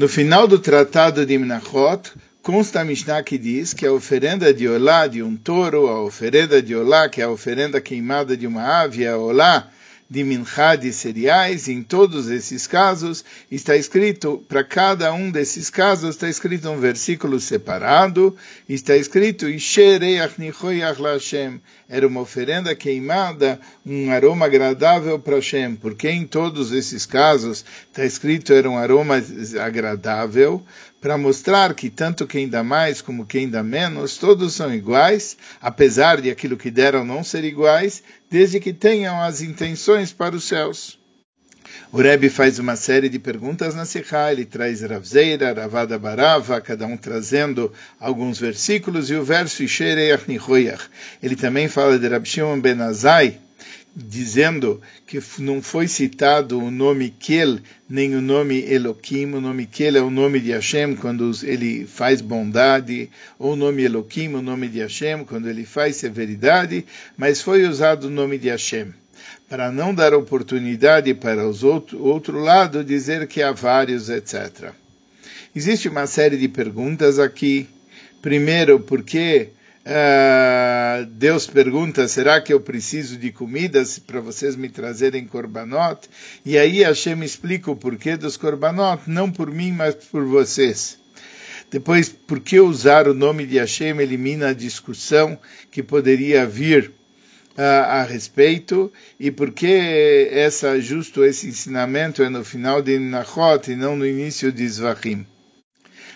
No final do tratado de Menachot, consta a Mishnah que diz que a oferenda de Olá de um touro, a oferenda de Olá, que é a oferenda queimada de uma ave, a Olá de minchá de cereais, em todos esses casos, está escrito, para cada um desses casos, está escrito um versículo separado, está escrito, era uma oferenda queimada, um aroma agradável para Hashem, porque em todos esses casos está escrito era um aroma agradável, para mostrar que tanto quem dá mais como quem dá menos, todos são iguais, apesar de aquilo que deram não ser iguais, desde que tenham as intenções para os céus. O Rebbe faz uma série de perguntas na Sikha, ele traz Ravzeira, Ravada Barava, cada um trazendo alguns versículos, e o verso Ishereach Nihoyach. Ele também fala de Shimon Ben Azai, dizendo que não foi citado o nome Kel, nem o nome Elohim. O nome Kel é o nome de Hashem quando ele faz bondade, ou o nome Elohim, o nome de Hashem quando ele faz severidade, mas foi usado o nome de Hashem. Para não dar oportunidade para os outro, outro lado dizer que há vários, etc. Existe uma série de perguntas aqui. Primeiro, por que Uh, Deus pergunta: será que eu preciso de comidas para vocês me trazerem korbanot? E aí Hashem explica o porquê dos korbanot, não por mim, mas por vocês. Depois, por que usar o nome de Hashem elimina a discussão que poderia vir uh, a respeito e por que essa, justo esse ensinamento é no final de Nachot e não no início de Zvachim.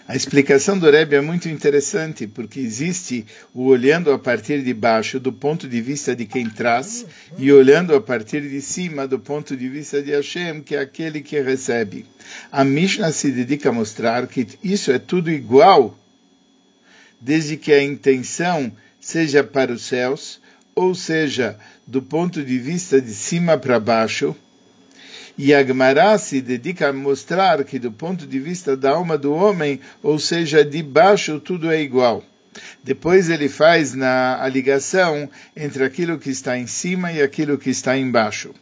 A explicação do Rebbe é muito interessante, porque existe o olhando a partir de baixo do ponto de vista de quem traz, e olhando a partir de cima do ponto de vista de Hashem, que é aquele que recebe. A Mishnah se dedica a mostrar que isso é tudo igual, desde que a intenção seja para os céus, ou seja, do ponto de vista de cima para baixo, e a Gemara se dedica a mostrar que do ponto de vista da alma do homem, ou seja, de baixo tudo é igual. Depois ele faz na, a ligação entre aquilo que está em cima e aquilo que está embaixo.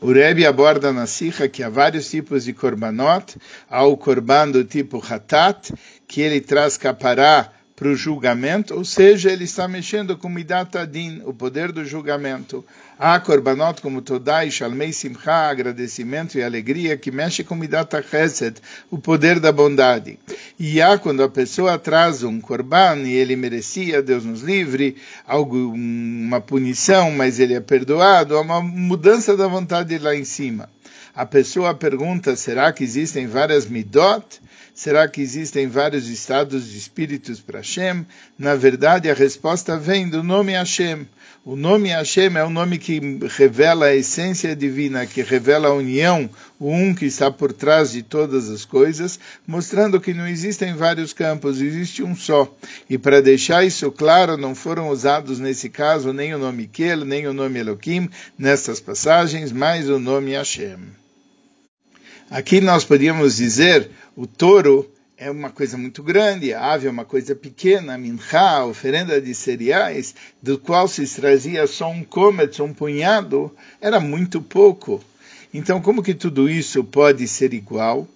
O Rebbe aborda na Sikha que há vários tipos de korbanot. Há o korban do tipo hatat, que ele traz capará para o julgamento, ou seja, ele está mexendo com Midat Adin, o poder do julgamento. Há korbanot como Todai, Shalmei Simcha, agradecimento e alegria, que mexe com Midat Chesed, o poder da bondade. E há quando a pessoa traz um korban e ele merecia, Deus nos livre, algo, uma punição, mas ele é perdoado, há uma mudança da vontade lá em cima. A pessoa pergunta, será que existem várias midot? Será que existem vários estados de espíritos para Hashem? Na verdade, a resposta vem do nome Hashem. O nome Hashem é o nome que revela a essência divina, que revela a união, o um que está por trás de todas as coisas, mostrando que não existem vários campos, existe um só. E para deixar isso claro, não foram usados nesse caso nem o nome Kel, nem o nome Elohim, nessas passagens, mas o nome Hashem. Aqui nós podíamos dizer o touro é uma coisa muito grande, a ave é uma coisa pequena, a a oferenda de cereais, do qual se trazia só um cômetro, um punhado, era muito pouco. Então, como que tudo isso pode ser igual?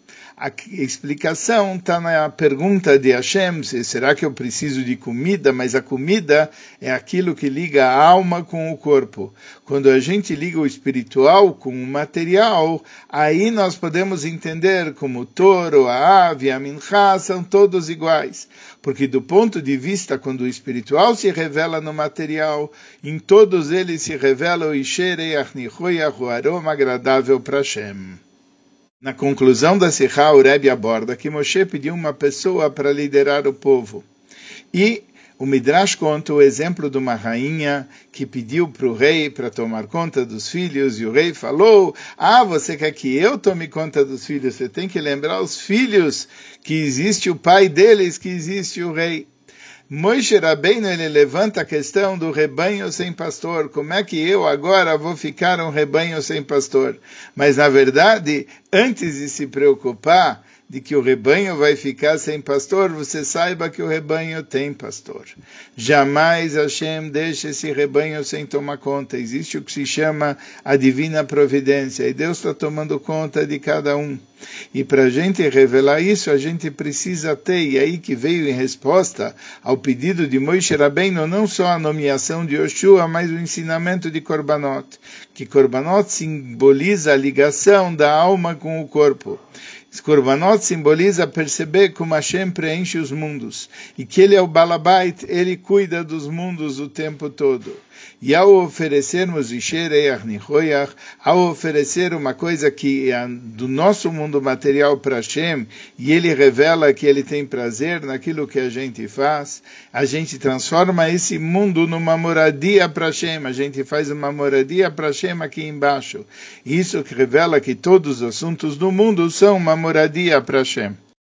A explicação está na pergunta de Hashem, será que eu preciso de comida? Mas a comida é aquilo que liga a alma com o corpo. Quando a gente liga o espiritual com o material, aí nós podemos entender como o touro, a ave, a minchá são todos iguais. Porque do ponto de vista, quando o espiritual se revela no material, em todos eles se revela o Ishere o aroma agradável para Hashem. Na conclusão da Sikha, o Rebbe aborda que Moshe pediu uma pessoa para liderar o povo. E o Midrash conta o exemplo de uma rainha que pediu para o rei para tomar conta dos filhos, e o rei falou: Ah, você quer que eu tome conta dos filhos? Você tem que lembrar os filhos que existe o pai deles, que existe o rei. Moisés Rabbeinu ele levanta a questão do rebanho sem pastor. Como é que eu agora vou ficar um rebanho sem pastor? Mas na verdade, antes de se preocupar de que o rebanho vai ficar sem pastor, você saiba que o rebanho tem pastor. Jamais Hashem deixa esse rebanho sem tomar conta. Existe o que se chama a divina providência, e Deus está tomando conta de cada um. E para a gente revelar isso, a gente precisa ter, e aí que veio em resposta ao pedido de Moisés Rabbeinu, não só a nomeação de Yoshua, mas o ensinamento de Korbanot, que Korbanot simboliza a ligação da alma com o corpo. Korbanot simboliza perceber como Hashem preenche os mundos e que Ele é o Balabait, Ele cuida dos mundos o tempo todo. E ao oferecermos Ishereach Nihoyach, ao oferecer uma coisa que é do nosso mundo material para Hashem, e Ele revela que Ele tem prazer naquilo que a gente faz, a gente transforma esse mundo numa moradia para Hashem, a gente faz uma moradia para Hashem aqui embaixo. Isso que revela que todos os assuntos do mundo são uma moradia para Hashem.